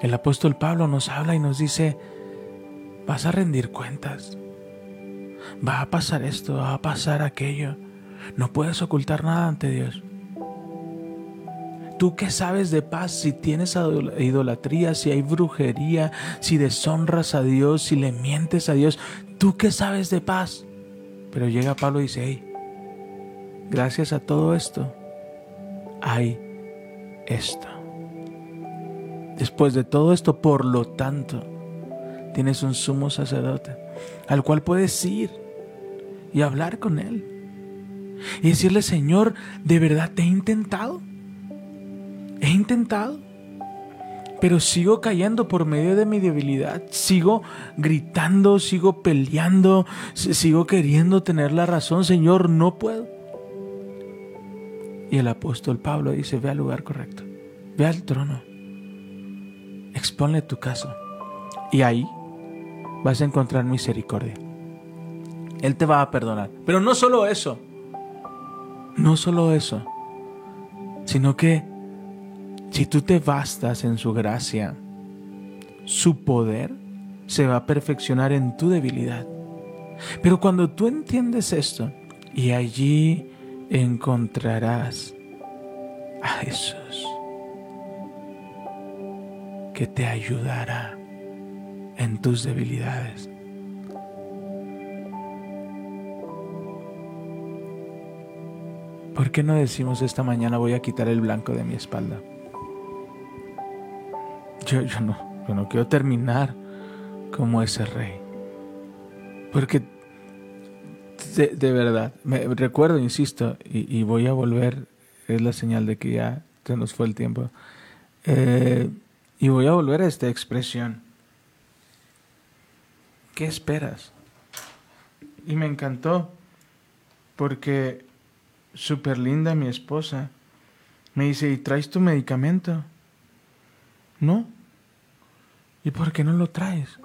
[SPEAKER 4] El apóstol Pablo nos habla y nos dice, vas a rendir cuentas, va a pasar esto, va a pasar aquello, no puedes ocultar nada ante Dios. ¿Tú qué sabes de paz si tienes idolatría, si hay brujería, si deshonras a Dios, si le mientes a Dios? ¿Tú qué sabes de paz? Pero llega Pablo y dice, hey, gracias a todo esto, hay esto. Después de todo esto, por lo tanto, tienes un sumo sacerdote al cual puedes ir y hablar con él. Y decirle, Señor, ¿de verdad te he intentado? He intentado, pero sigo cayendo por medio de mi debilidad. Sigo gritando, sigo peleando, sigo queriendo tener la razón. Señor, no puedo. Y el apóstol Pablo dice, ve al lugar correcto, ve al trono, exponle tu caso. Y ahí vas a encontrar misericordia. Él te va a perdonar. Pero no solo eso, no solo eso, sino que si tú te bastas en su gracia, su poder se va a perfeccionar en tu debilidad. Pero cuando tú entiendes esto, y allí encontrarás a Jesús, que te ayudará en tus debilidades. ¿Por qué no decimos esta mañana voy a quitar el blanco de mi espalda? Yo, no, yo no quiero terminar como ese rey. Porque de, verdad, me recuerdo, insisto, y, voy a volver, es la señal de que ya se nos fue el tiempo. Eh, y voy a volver a esta expresión. ¿Qué esperas? Y me encantó, porque súper linda mi esposa me dice, ¿y traes tu medicamento? No. ¿Y por qué no lo traes?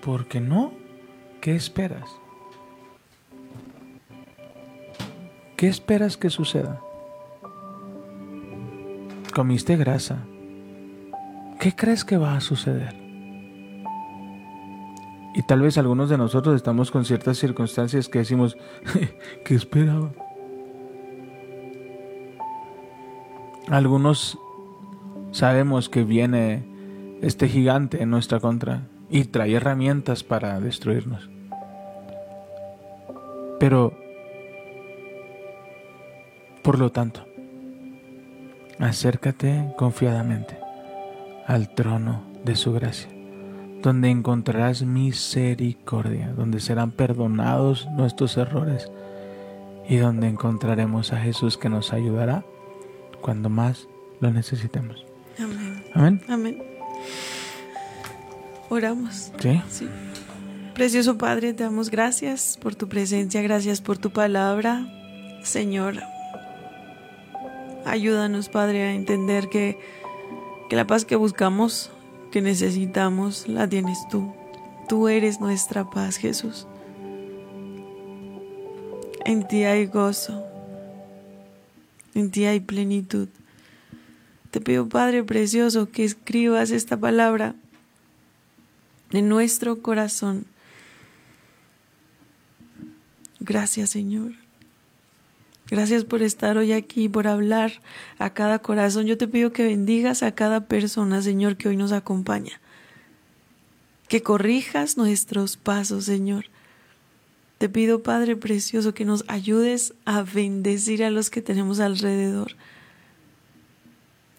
[SPEAKER 4] ¿Por qué no? ¿Qué esperas? ¿Qué esperas que suceda? Comiste grasa. ¿Qué crees que va a suceder? Y tal vez algunos de nosotros estamos con ciertas circunstancias que decimos, ¿qué esperaba? Algunos sabemos que viene este gigante en nuestra contra y trae herramientas para destruirnos. Pero, por lo tanto, acércate confiadamente al trono de su gracia, donde encontrarás misericordia, donde serán perdonados nuestros errores y donde encontraremos a Jesús que nos ayudará cuando más lo necesitemos.
[SPEAKER 3] Amén.
[SPEAKER 4] Amén.
[SPEAKER 3] Amén. Oramos.
[SPEAKER 4] ¿Sí?
[SPEAKER 3] Sí. Precioso Padre, te damos gracias por tu presencia, gracias por tu palabra. Señor, ayúdanos, Padre, a entender que, que la paz que buscamos, que necesitamos, la tienes tú. Tú eres nuestra paz, Jesús. En ti hay gozo, en ti hay plenitud. Te pido, Padre Precioso, que escribas esta palabra en nuestro corazón. Gracias Señor. Gracias por estar hoy aquí, por hablar a cada corazón. Yo te pido que bendigas a cada persona, Señor, que hoy nos acompaña. Que corrijas nuestros pasos, Señor. Te pido, Padre Precioso, que nos ayudes a bendecir a los que tenemos alrededor.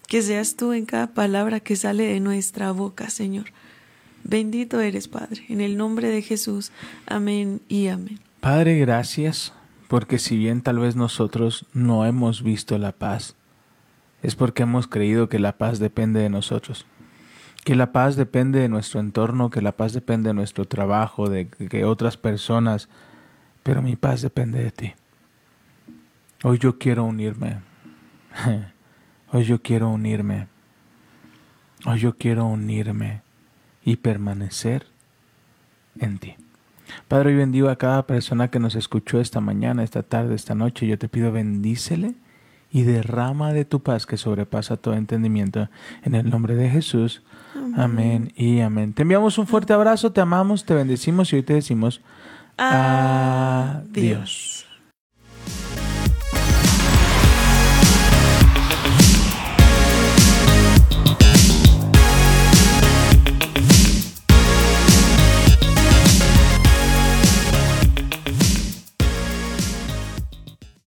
[SPEAKER 3] Que seas tú en cada palabra que sale de nuestra boca, Señor. Bendito eres, Padre, en el nombre de Jesús. Amén y amén.
[SPEAKER 4] Padre, gracias, porque si bien tal vez nosotros no hemos visto la paz, es porque hemos creído que la paz depende de nosotros, que la paz depende de nuestro entorno, que la paz depende de nuestro trabajo, de que otras personas, pero mi paz depende de ti. Hoy yo quiero unirme. Hoy yo quiero unirme. Hoy yo quiero unirme y permanecer en ti. Padre, hoy bendigo a cada persona que nos escuchó esta mañana, esta tarde, esta noche. Yo te pido bendícele y derrama de tu paz que sobrepasa todo entendimiento. En el nombre de Jesús. Amén, y amén. Te enviamos un fuerte abrazo, te amamos, te bendecimos y hoy te decimos adiós.